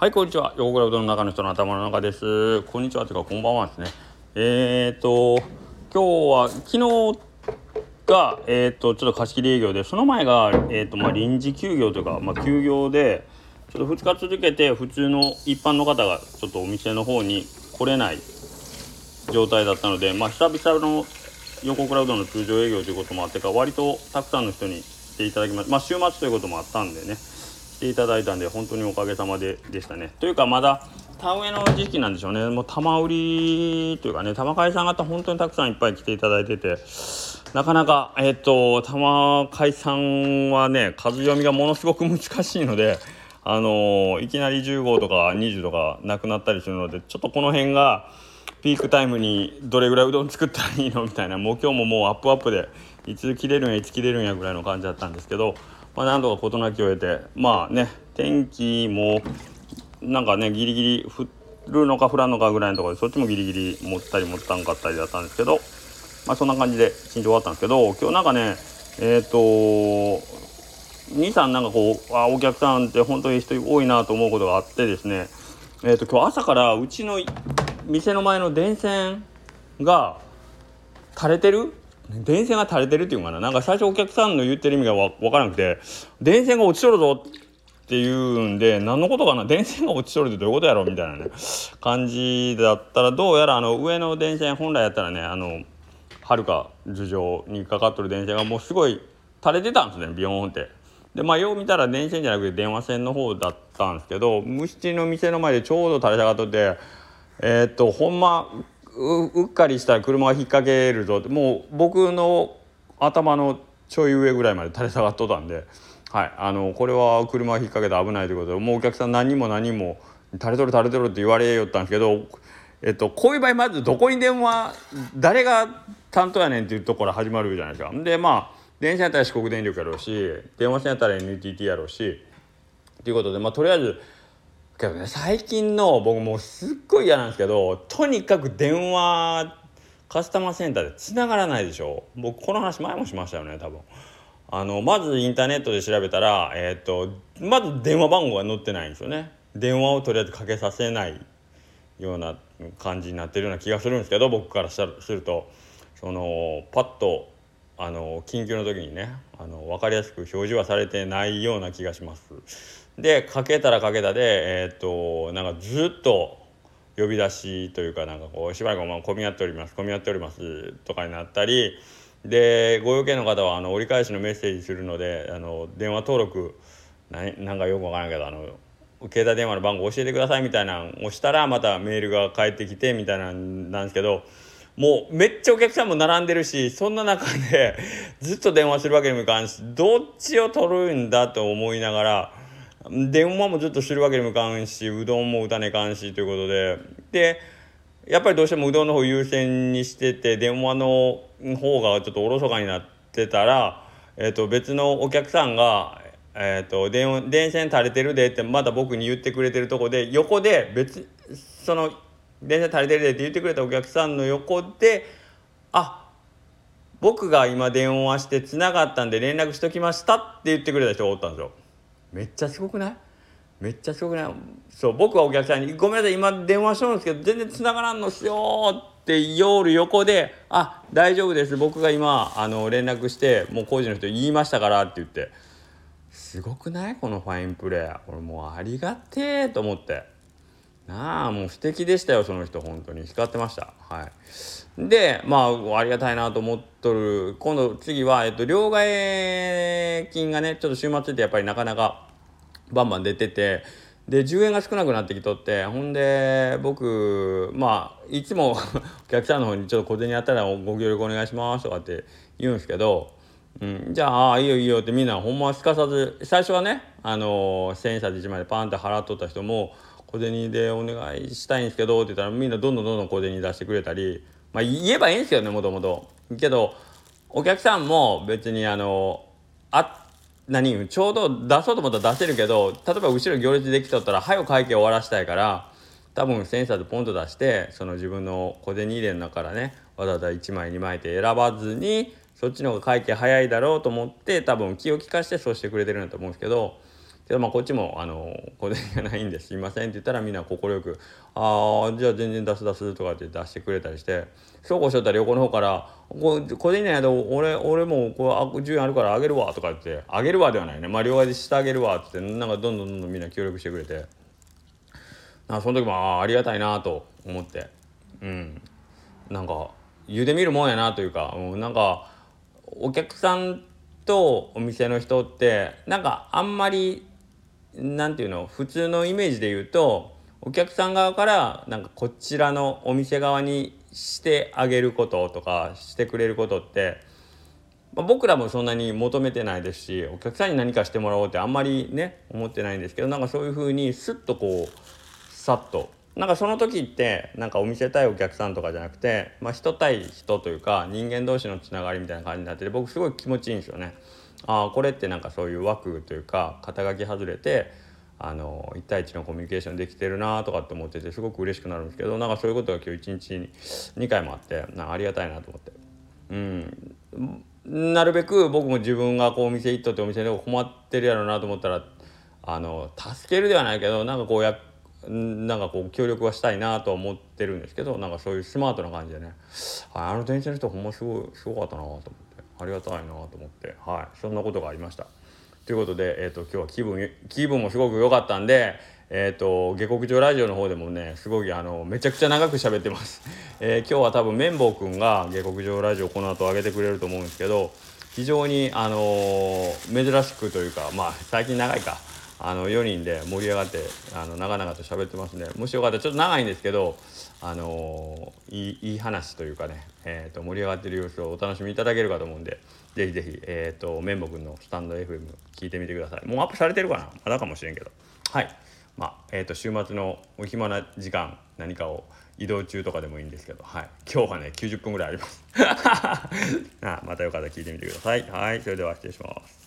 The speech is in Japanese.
はい、こんにちは。横倉うどんの中の人の頭の中です。こんにちは。というか、こんばんはですね。えーと、今日は、昨日が、えーと、ちょっと貸し切り営業で、その前が、えーと、まあ、臨時休業というか、まあ、休業で、ちょっと2日続けて、普通の一般の方が、ちょっとお店の方に来れない状態だったので、まあ、久々の横倉うどんの通常営業ということもあってか、割とたくさんの人に来ていただきました。まあ、週末ということもあったんでね。ていただいたんで本当におかげさまででしたね。というかまだ田植えの時期なんでしょうねもう玉売りというかね玉海さん方本当にたくさんいっぱい来ていただいててなかなかえっ、と玉海さんはね数読みがものすごく難しいので。あのいきなり15とか20とかなくなったりするのでちょっとこの辺がピークタイムにどれぐらいうどん作ったらいいのみたいなもう今日ももうアップアップでいつ切れるんやいつ切れるんやぐらいの感じだったんですけどまあ、なんとか事なきを得てまあね天気もなんかねギリギリ降るのか降らんのかぐらいのところでそっちもギリギリ持ったり持ったんかったりだったんですけどまあそんな感じで新庄終わったんですけど今日なんかねえっ、ー、と兄さんなんかこうあお客さんって本当に人多いなと思うことがあってですねえっ、ー、と今日朝からうちの店の前の電線が垂れてる電線が垂れてるっていうかな？なんか最初お客さんの言ってる意味がわ分からなくて電線が落ちとるぞっていうんで何のことかな？電線が落ちとるってどういうことやろみたいなね感じだったらどうやらあの上の電線本来やったらねあのはるか頭上にかかっとる電線がもうすごい垂れてたんですねビヨーンって。でまあよう見たら電線じゃなくて電話線の方だったんですけど虫の店の前でちょうど垂れ下がっとってえー、っとほんまうっかりしたら車が引っ掛けるぞ。もう僕の頭のちょい上ぐらいまで垂れ下がっとったんで、はい、あのこれは車が引っ掛けて危ないということでもうお客さん何も何も垂れとる垂れとるって言われよったんですけど、えっと、こういう場合まずどこに電話誰が担当やねんっていうところから始まるじゃないですか。でまあ電車やったら四国電力やろうし電話線やったら NTT やろうしということでまあとりあえずけどね最近の僕もうすっごい嫌なんですけどとにかく電話カスタマーセンターで繋がらないでしょ。僕この話前もしましたよね多分。あのまずインターネットで調べたらえっ、とまず電話番号が載ってないんですよね。電話をとりあえずかけさせないような感じになってるような気がするんですけど僕からするとそのパッとあの緊急の時にねあの分かりやすく表示はされてないような気がします。でかけたらかけたでえー、っとなんかずっと呼び出しというかなんかこうしばらく混み合っております混み合っておりますとかになったりでご用件の方はあの折り返しのメッセージするのであの電話登録ななんかよくわからんけどあの携帯電話の番号教えてくださいみたいなのをしたらまたメールが返ってきてみたいなんなんですけどもうめっちゃお客さんも並んでるしそんな中でずっと電話するわけにもいかんしどっちを取るんだと思いながら。電話もずっとしてるわけにもいかんしうどんも打たねえかんしということででやっぱりどうしてもうどんの方優先にしてて電話の方がちょっとおろそかになってたら、えー、と別のお客さんが「えー、と電電線垂れてるで」ってまだ僕に言ってくれてるとこで横で別その「電線垂れてるで」って言ってくれたお客さんの横で「あ僕が今電話してつながったんで連絡しときました」って言ってくれた人がおったんですよ。めっちゃすごくない？めっちゃすごくない？そう僕はお客さんに「ごめんなさい今電話しとるんですけど全然繋がらんのしよう」って夜横で「あ大丈夫です。僕が今あの連絡してもう工事の人言いましたから」って言って。すごくない？このファインプレー。俺もうありがてえと思って。なあもう素敵でしたよその人本当に。光ってました。はい。でまあありがたいなと思っとる。今度次は、えっと、両替金がねちょっと週末ってやっぱりなかなかバンバン出ててで10円が少なくなってきとってほんで僕まあいつも お客さんの方にちょっと小銭あったらご協力お願いしますとかって言うんですけど、うん、じゃああいいよいいよってみんなほんますかさず最初はねあの千円札1枚でパンって払っとった人も小銭でお願いしたいんですけどって言ったらみんなどんどんどんどん小銭出してくれたりまあ言えばいいんですけどねもともと。けどお客さんも別にあのあ何？ちょうど出そうと思ったら出せるけど例えば後ろ行列できとったら早く会計終わらしたいから多分センサーでポンと出してその自分の小銭入れの中からねわざわざ1枚2枚って選ばずにそっちの方が会計早いだろうと思って多分気を利かしてそうしてくれてるんだと思うんですけどけどまあこっちもあの小銭がないんですいませんって言ったらみんな快く「ああじゃあ全然出す出す」とかって出してくれたりしてそうこうしとったら横の方から「こ小銭ないやど俺俺もこう順位あるからあげるわ」とか言って「あげるわ」ではないね。まあ両替してあげるわってなんかどんどんどんどんみんな協力してくれてあその時もああありがたいなと思って。うん。なんか言うてみるもんやなというか、うん、なんかお客さんとお店の人ってなんかあんまりなんていうの普通のイメージで言うとお客さん側からなんかこちらのお店側にしてあげることとかしてくれることって、まあ、僕らもそんなに求めてないですしお客さんに何かしてもらおうってあんまりね思ってないんですけどなんかそういうふうにスッとこうさっとなんかその時ってなんかお店対お客さんとかじゃなくて、まあ、人対人というか人間同士のつながりみたいな感じになってて僕すごい気持ちいいんですよね。ああこれってなんかそういう枠というか肩書き外れてあの1対1のコミュニケーションできてるなとかって思っててすごく嬉しくなるんですけどなんかそういうことが今日1日に2回もあってなありがたいなと思って。うんなるべく僕も自分がこうお店行っとってお店で困ってるやろうなと思ったらあの助けるではないけどなんかこうやなんかこう協力はしたいなとは思ってるんですけどなんかそういうスマートな感じでね。あの電車の人ほんますごいすごかったなと思って。ありがたいなと思ってはいそんなことがありました。ということで、えーと、今日は気分気分もすごく良かったんで、えーと、下克上ラジオの方でもねすごいあのめちゃくちゃ長く喋ってます、えー、今日は多分綿棒くんが下克上ラジオこの後上げてくれると思うんですけど非常にあのー、珍しくというかまあ最近長いか。あの4人で盛り上がってあの長々と喋ってますね。もしよかったらちょっと長いんですけどあの、いいいい話というかね、えーと、盛り上がってる様子をお楽しみいただけるかと思うんでぜひぜひ、えーと、綿棒くんのスタンド FM 聞いてみてください。もうアップされてるかな？まだかもしれんけど。はい。まあえーと、週末のお暇な時間何かを移動中とかでもいいんですけど、はい、今日はね90分ぐらいあります。あまたよかったら聞いてみてください。はい。それでは失礼します。